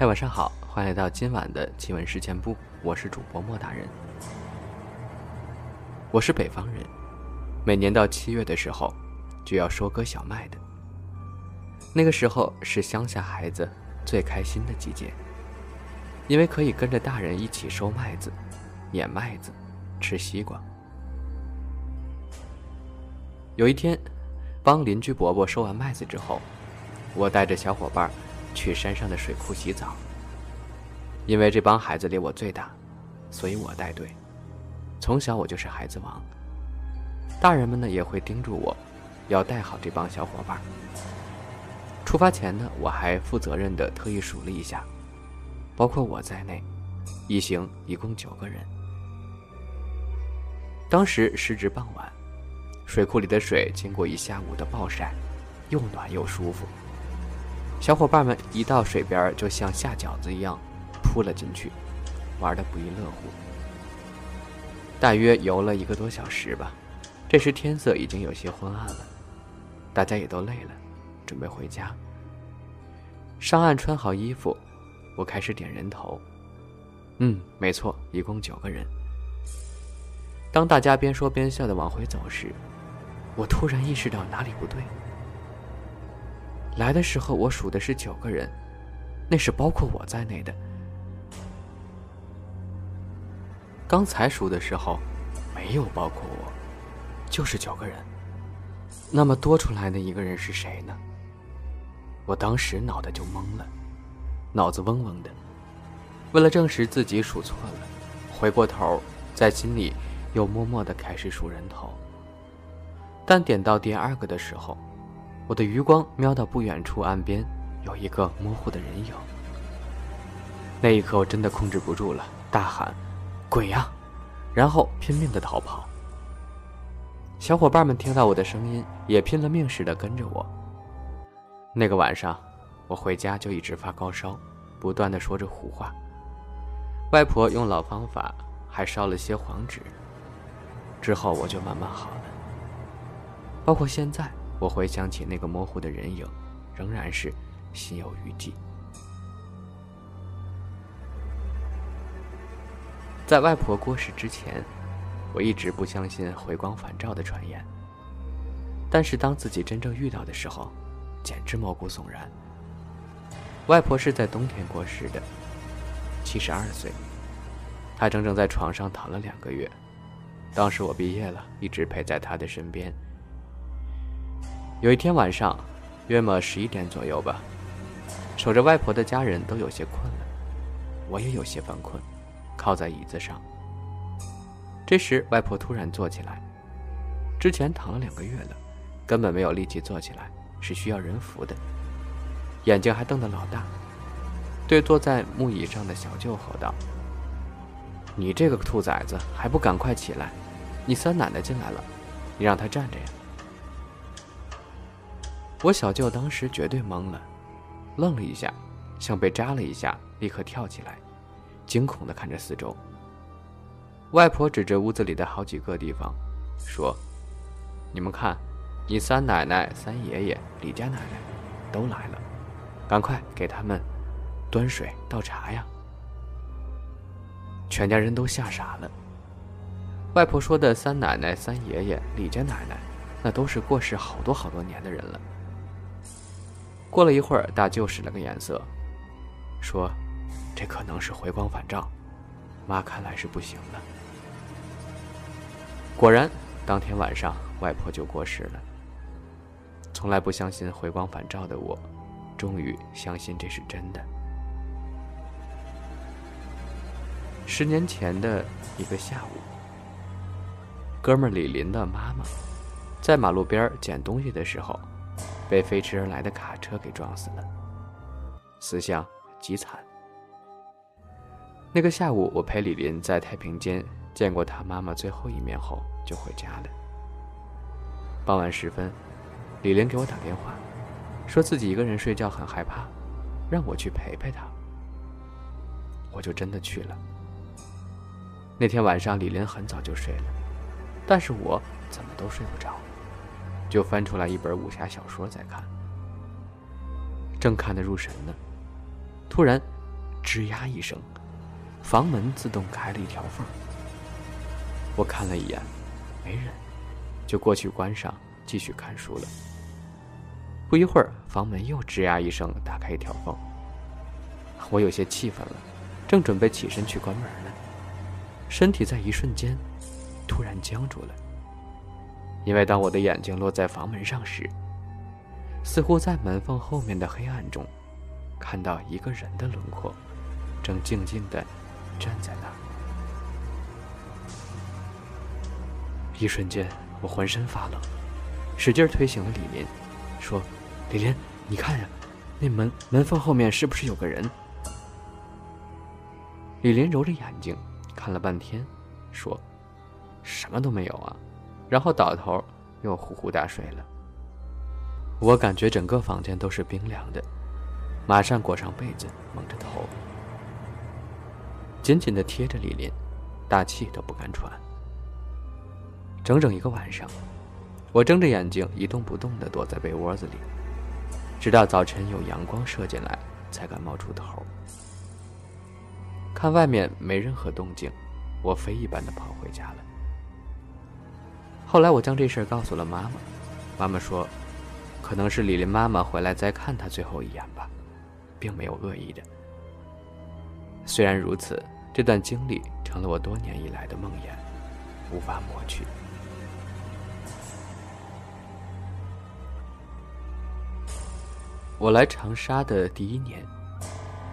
嗨，晚上好，欢迎来到今晚的奇闻事件部，我是主播莫大人。我是北方人，每年到七月的时候就要收割小麦的，那个时候是乡下孩子最开心的季节，因为可以跟着大人一起收麦子、碾麦子、吃西瓜。有一天，帮邻居伯伯收完麦子之后，我带着小伙伴去山上的水库洗澡。因为这帮孩子里我最大，所以我带队。从小我就是孩子王。大人们呢也会叮嘱我，要带好这帮小伙伴。出发前呢，我还负责任的特意数了一下，包括我在内，一行一共九个人。当时时值傍晚。水库里的水经过一下午的暴晒，又暖又舒服。小伙伴们一到水边，就像下饺子一样扑了进去，玩的不亦乐乎。大约游了一个多小时吧，这时天色已经有些昏暗了，大家也都累了，准备回家。上岸穿好衣服，我开始点人头。嗯，没错，一共九个人。当大家边说边笑的往回走时，我突然意识到哪里不对。来的时候我数的是九个人，那是包括我在内的。刚才数的时候，没有包括我，就是九个人。那么多出来的一个人是谁呢？我当时脑袋就懵了，脑子嗡嗡的。为了证实自己数错了，回过头，在心里又默默的开始数人头。但点到第二个的时候，我的余光瞄到不远处岸边有一个模糊的人影。那一刻，我真的控制不住了，大喊：“鬼呀！”然后拼命的逃跑。小伙伴们听到我的声音，也拼了命似的跟着我。那个晚上，我回家就一直发高烧，不断的说着胡话。外婆用老方法，还烧了些黄纸。之后我就慢慢好了。包括现在，我回想起那个模糊的人影，仍然是心有余悸。在外婆过世之前，我一直不相信回光返照的传言。但是当自己真正遇到的时候，简直毛骨悚然。外婆是在冬天过世的，七十二岁，她整整在床上躺了两个月。当时我毕业了，一直陪在她的身边。有一天晚上，约莫十一点左右吧，守着外婆的家人都有些困了，我也有些犯困，靠在椅子上。这时，外婆突然坐起来，之前躺了两个月了，根本没有力气坐起来，是需要人扶的，眼睛还瞪得老大，对坐在木椅上的小舅吼道：“你这个兔崽子，还不赶快起来！你三奶奶进来了，你让她站着呀！”我小舅当时绝对懵了，愣了一下，像被扎了一下，立刻跳起来，惊恐地看着四周。外婆指着屋子里的好几个地方，说：“你们看，你三奶奶、三爷爷、李家奶奶都来了，赶快给他们端水倒茶呀！”全家人都吓傻了。外婆说的三奶奶、三爷爷、李家奶奶，那都是过世好多好多年的人了。过了一会儿，大舅使了个眼色，说：“这可能是回光返照，妈看来是不行了。”果然，当天晚上外婆就过世了。从来不相信回光返照的我，终于相信这是真的。十年前的一个下午，哥们李林的妈妈在马路边捡东西的时候。被飞驰而来的卡车给撞死了，死相极惨。那个下午，我陪李林在太平间见过他妈妈最后一面后，就回家了。傍晚时分，李林给我打电话，说自己一个人睡觉很害怕，让我去陪陪他。我就真的去了。那天晚上，李林很早就睡了，但是我怎么都睡不着。就翻出来一本武侠小说在看，正看得入神呢，突然吱呀一声，房门自动开了一条缝。我看了一眼，没人，就过去关上，继续看书了。不一会儿，房门又吱呀一声打开一条缝。我有些气愤了，正准备起身去关门呢，身体在一瞬间突然僵住了。因为当我的眼睛落在房门上时，似乎在门缝后面的黑暗中，看到一个人的轮廓，正静静地站在那儿。一瞬间，我浑身发冷，使劲推醒了李林，说：“李林，你看呀，那门门缝后面是不是有个人？”李林揉着眼睛看了半天，说：“什么都没有啊。”然后倒头又呼呼大睡了。我感觉整个房间都是冰凉的，马上裹上被子，蒙着头，紧紧的贴着李林，大气都不敢喘。整整一个晚上，我睁着眼睛一动不动的躲在被窝子里，直到早晨有阳光射进来，才敢冒出头。看外面没任何动静，我飞一般的跑回家了。后来我将这事告诉了妈妈，妈妈说，可能是李林妈妈回来再看他最后一眼吧，并没有恶意的。虽然如此，这段经历成了我多年以来的梦魇，无法抹去。我来长沙的第一年，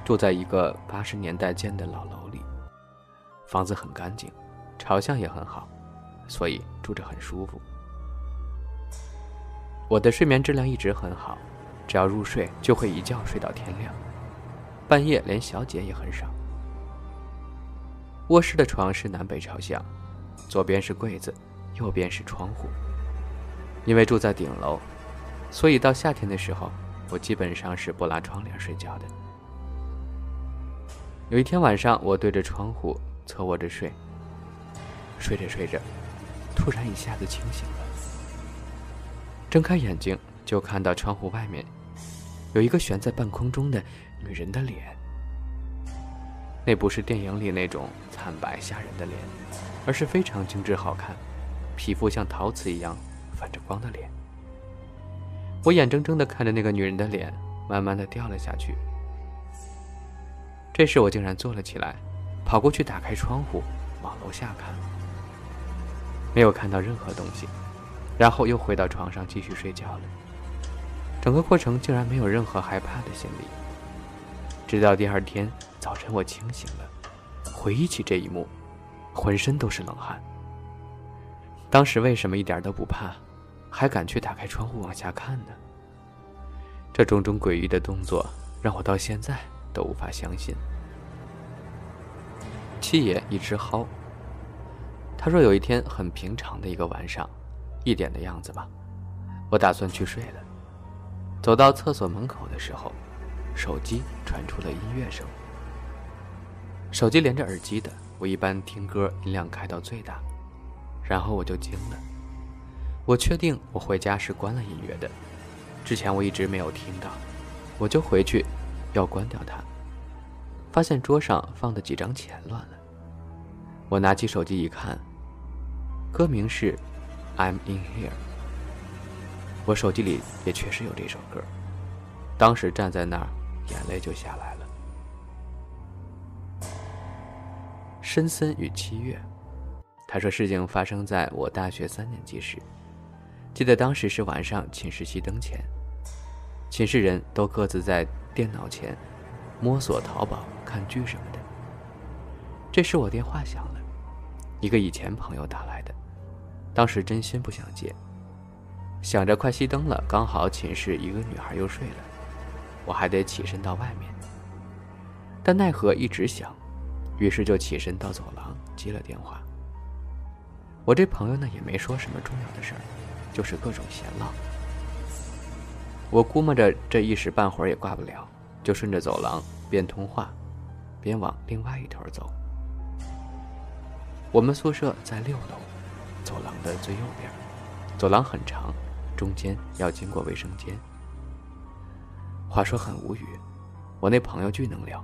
住在一个八十年代建的老楼里，房子很干净，朝向也很好。所以住着很舒服。我的睡眠质量一直很好，只要入睡就会一觉睡到天亮，半夜连小姐也很少。卧室的床是南北朝向，左边是柜子，右边是窗户。因为住在顶楼，所以到夏天的时候，我基本上是不拉窗帘睡觉的。有一天晚上，我对着窗户侧卧着睡，睡着睡着。突然一下子清醒了，睁开眼睛就看到窗户外面有一个悬在半空中的女人的脸。那不是电影里那种惨白吓人的脸，而是非常精致好看，皮肤像陶瓷一样泛着光的脸。我眼睁睁地看着那个女人的脸慢慢的掉了下去。这时我竟然坐了起来，跑过去打开窗户往楼下看。没有看到任何东西，然后又回到床上继续睡觉了。整个过程竟然没有任何害怕的心理。直到第二天早晨，我清醒了，回忆起这一幕，浑身都是冷汗。当时为什么一点都不怕，还敢去打开窗户往下看呢？这种种诡异的动作，让我到现在都无法相信。七爷一直薅。他说：“有一天很平常的一个晚上，一点的样子吧，我打算去睡了。走到厕所门口的时候，手机传出了音乐声。手机连着耳机的，我一般听歌音量开到最大。然后我就惊了，我确定我回家是关了音乐的，之前我一直没有听到。我就回去要关掉它，发现桌上放的几张钱乱了。我拿起手机一看。”歌名是《I'm in here》，我手机里也确实有这首歌。当时站在那儿，眼泪就下来了。深森与七月，他说事情发生在我大学三年级时，记得当时是晚上寝室熄灯前，寝室人都各自在电脑前摸索淘宝、看剧什么的。这时我电话响了，一个以前朋友打来的。当时真心不想接，想着快熄灯了，刚好寝室一个女孩又睡了，我还得起身到外面。但奈何一直响，于是就起身到走廊接了电话。我这朋友呢也没说什么重要的事儿，就是各种闲唠。我估摸着这一时半会儿也挂不了，就顺着走廊边通话，边往另外一头走。我们宿舍在六楼。走廊的最右边，走廊很长，中间要经过卫生间。话说很无语，我那朋友巨能聊，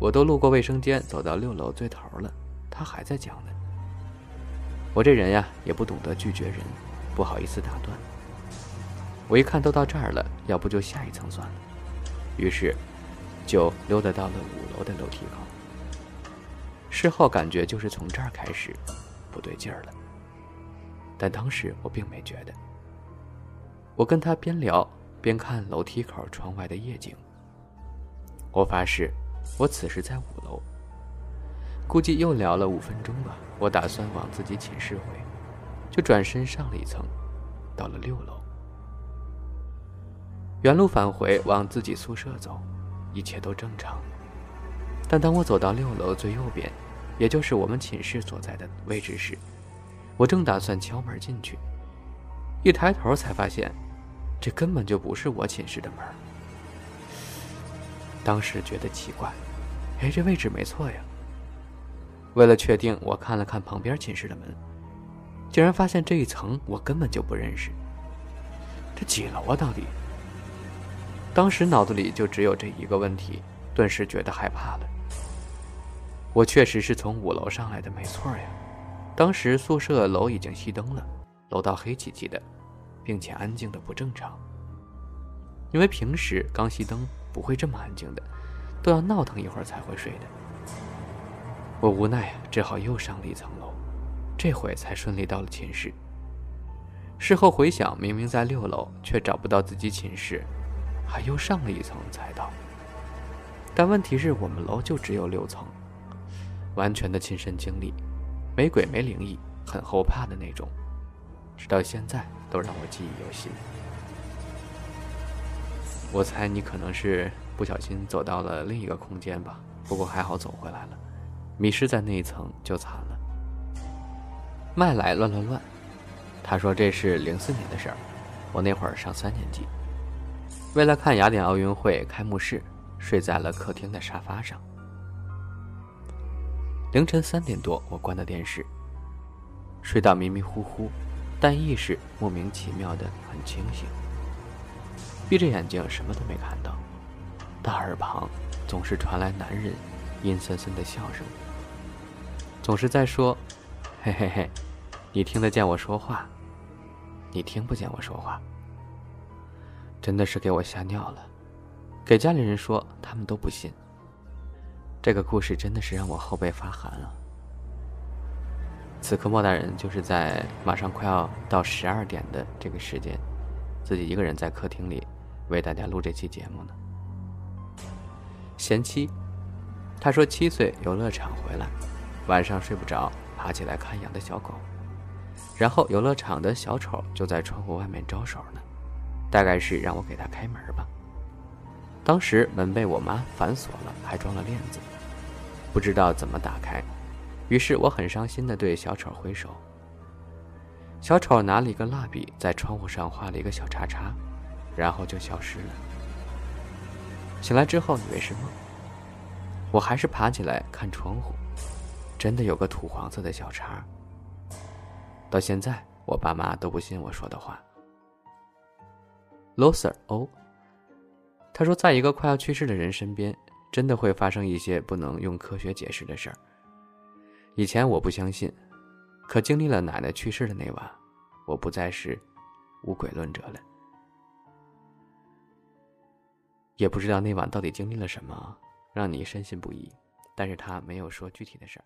我都路过卫生间，走到六楼最头了，他还在讲呢。我这人呀，也不懂得拒绝人，不好意思打断。我一看都到这儿了，要不就下一层算了。于是，就溜达到了五楼的楼梯口。事后感觉就是从这儿开始，不对劲儿了。但当时我并没觉得。我跟他边聊边看楼梯口窗外的夜景。我发誓，我此时在五楼。估计又聊了五分钟吧。我打算往自己寝室回，就转身上了一层，到了六楼。原路返回，往自己宿舍走，一切都正常。但当我走到六楼最右边，也就是我们寝室所在的位置时，我正打算敲门进去，一抬头才发现，这根本就不是我寝室的门。当时觉得奇怪，哎，这位置没错呀。为了确定，我看了看旁边寝室的门，竟然发现这一层我根本就不认识。这几楼啊？到底？当时脑子里就只有这一个问题，顿时觉得害怕了。我确实是从五楼上来的，没错呀。当时宿舍楼已经熄灯了，楼道黑漆漆的，并且安静的不正常。因为平时刚熄灯不会这么安静的，都要闹腾一会儿才会睡的。我无奈，只好又上了一层楼，这回才顺利到了寝室。事后回想，明明在六楼，却找不到自己寝室。还又上了一层才到，但问题是我们楼就只有六层，完全的亲身经历，没鬼没灵异，很后怕的那种，直到现在都让我记忆犹新。我猜你可能是不小心走到了另一个空间吧，不过还好走回来了，迷失在那一层就惨了。麦来乱乱乱，他说这是零四年的事儿，我那会儿上三年级。为了看雅典奥运会开幕式，睡在了客厅的沙发上。凌晨三点多，我关的电视，睡到迷迷糊糊，但意识莫名其妙的很清醒。闭着眼睛，什么都没看到，但耳旁总是传来男人阴森森的笑声，总是在说：“嘿嘿嘿，你听得见我说话？你听不见我说话。”真的是给我吓尿了，给家里人说，他们都不信。这个故事真的是让我后背发寒啊！此刻莫大人就是在马上快要到十二点的这个时间，自己一个人在客厅里为大家录这期节目呢。贤妻，他说七岁游乐场回来，晚上睡不着，爬起来看养的小狗，然后游乐场的小丑就在窗户外面招手呢。大概是让我给他开门吧。当时门被我妈反锁了，还装了链子，不知道怎么打开。于是我很伤心地对小丑挥手。小丑拿了一个蜡笔，在窗户上画了一个小叉叉，然后就消失了。醒来之后以为是梦，我还是爬起来看窗户，真的有个土黄色的小叉。到现在我爸妈都不信我说的话。loser 哦，他说，在一个快要去世的人身边，真的会发生一些不能用科学解释的事儿。以前我不相信，可经历了奶奶去世的那晚，我不再是无鬼论者了。也不知道那晚到底经历了什么，让你深信不疑，但是他没有说具体的事儿。